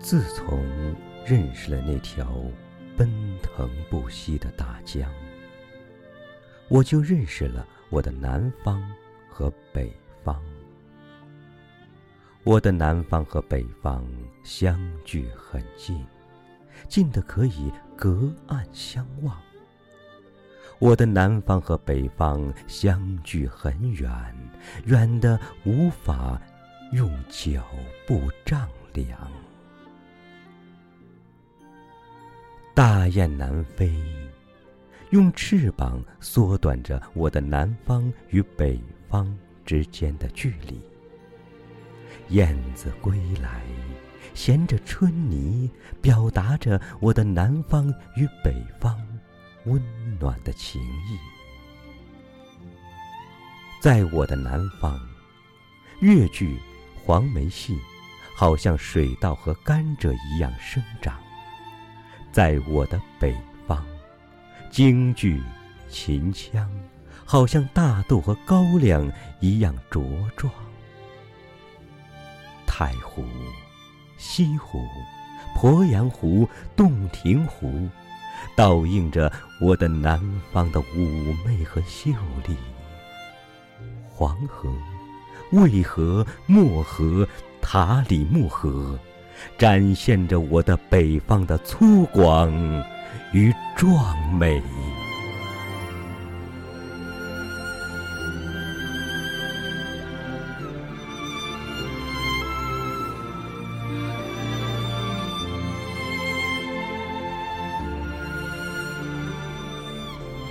自从认识了那条奔腾不息的大江，我就认识了我的南方和北方。我的南方和北方相距很近，近的可以隔岸相望；我的南方和北方相距很远，远的无法用脚步丈量。大雁南飞，用翅膀缩短着我的南方与北方之间的距离。燕子归来，衔着春泥，表达着我的南方与北方温暖的情谊。在我的南方，越剧、黄梅戏，好像水稻和甘蔗一样生长。在我的北方，京剧、秦腔，好像大豆和高粱一样茁壮。太湖、西湖、鄱阳湖、洞庭湖，倒映着我的南方的妩媚和秀丽。黄河、渭河、漠河、塔里木河。展现着我的北方的粗犷与壮美。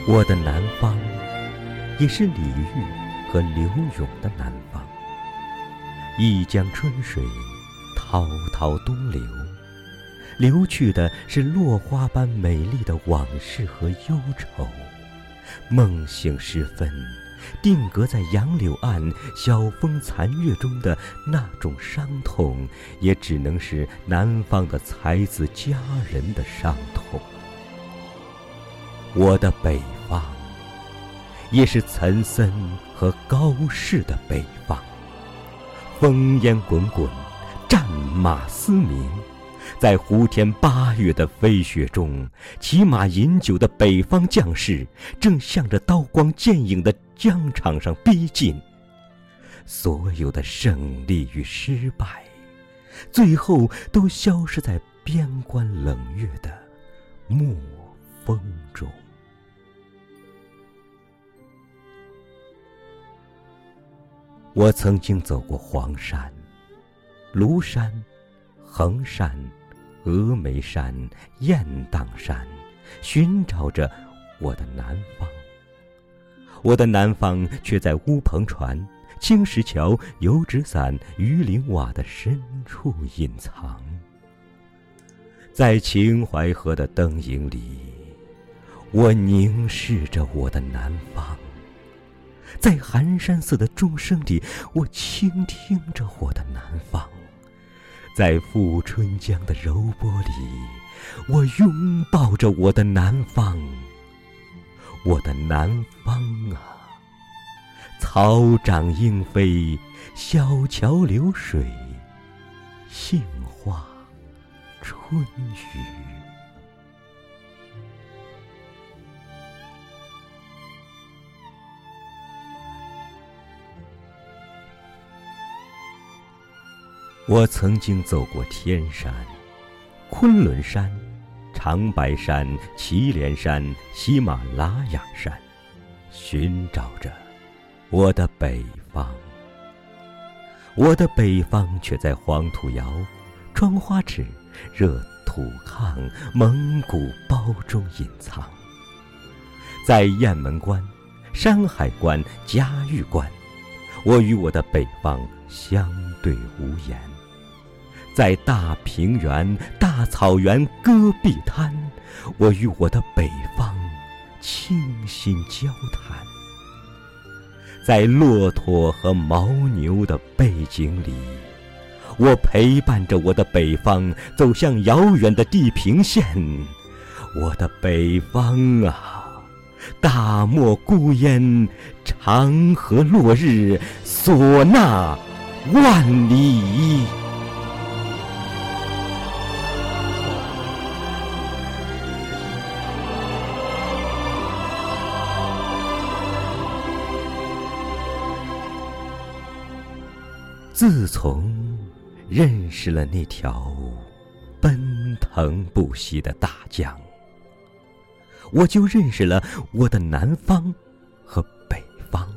我的南方，也是李煜和柳永的南方。一江春水。滔滔东流，流去的是落花般美丽的往事和忧愁。梦醒时分，定格在杨柳岸晓风残月中的那种伤痛，也只能是南方的才子佳人的伤痛。我的北方，也是岑参和高适的北方。烽烟滚滚。战马嘶鸣，在胡天八月的飞雪中，骑马饮酒的北方将士正向着刀光剑影的疆场上逼近。所有的胜利与失败，最后都消失在边关冷月的墨风中。我曾经走过黄山。庐山、衡山、峨眉山、雁荡山，寻找着我的南方。我的南方却在乌篷船、青石桥、油纸伞、鱼鳞瓦的深处隐藏。在秦淮河的灯影里，我凝视着我的南方；在寒山寺的钟声里，我倾听着我的南方。在富春江的柔波里，我拥抱着我的南方。我的南方啊，草长莺飞，小桥流水，杏花春雨。我曾经走过天山、昆仑山、长白山、祁连山、喜马拉雅山，寻找着我的北方。我的北方却在黄土窑、窗花纸、热土炕、蒙古包中隐藏。在雁门关、山海关、嘉峪关，我与我的北方相对无言。在大平原、大草原、戈壁滩，我与我的北方倾心交谈。在骆驼和牦牛的背景里，我陪伴着我的北方走向遥远的地平线。我的北方啊，大漠孤烟，长河落日，唢呐万里。自从认识了那条奔腾不息的大江，我就认识了我的南方和北方。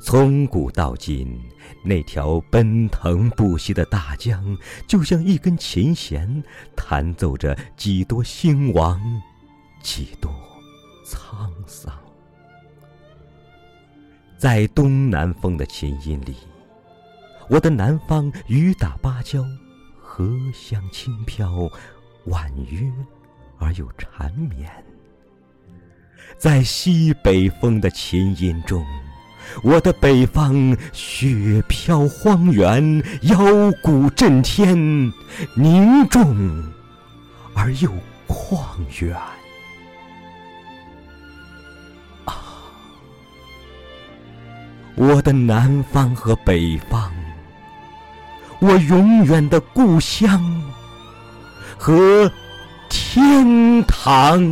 从古到今，那条奔腾不息的大江，就像一根琴弦，弹奏着几多兴亡，几多沧桑。在东南风的琴音里，我的南方雨打芭蕉，荷香轻飘，婉约而又缠绵。在西北风的琴音中，我的北方雪飘荒原，腰鼓震天，凝重而又旷远。啊，我的南方和北方，我永远的故乡和天堂。